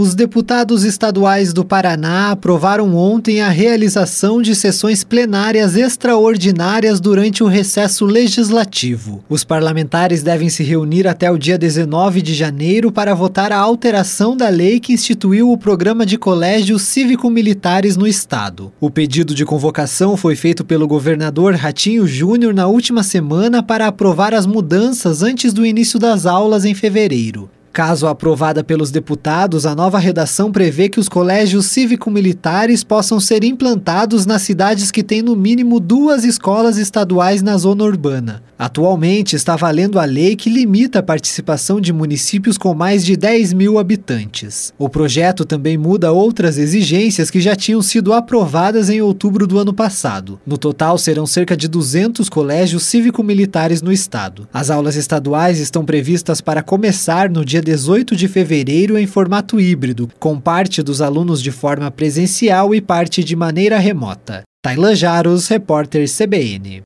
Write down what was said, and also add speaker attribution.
Speaker 1: Os deputados estaduais do Paraná aprovaram ontem a realização de sessões plenárias extraordinárias durante o recesso legislativo. Os parlamentares devem se reunir até o dia 19 de janeiro para votar a alteração da lei que instituiu o programa de colégios cívico-militares no estado. O pedido de convocação foi feito pelo governador Ratinho Júnior na última semana para aprovar as mudanças antes do início das aulas em fevereiro. Caso aprovada pelos deputados, a nova redação prevê que os colégios cívico-militares possam ser implantados nas cidades que têm no mínimo duas escolas estaduais na zona urbana. Atualmente está valendo a lei que limita a participação de municípios com mais de 10 mil habitantes. O projeto também muda outras exigências que já tinham sido aprovadas em outubro do ano passado. No total, serão cerca de 200 colégios cívico-militares no estado. As aulas estaduais estão previstas para começar no dia 18 de fevereiro em formato híbrido, com parte dos alunos de forma presencial e parte de maneira remota. Tailan Jaros, repórter CBN.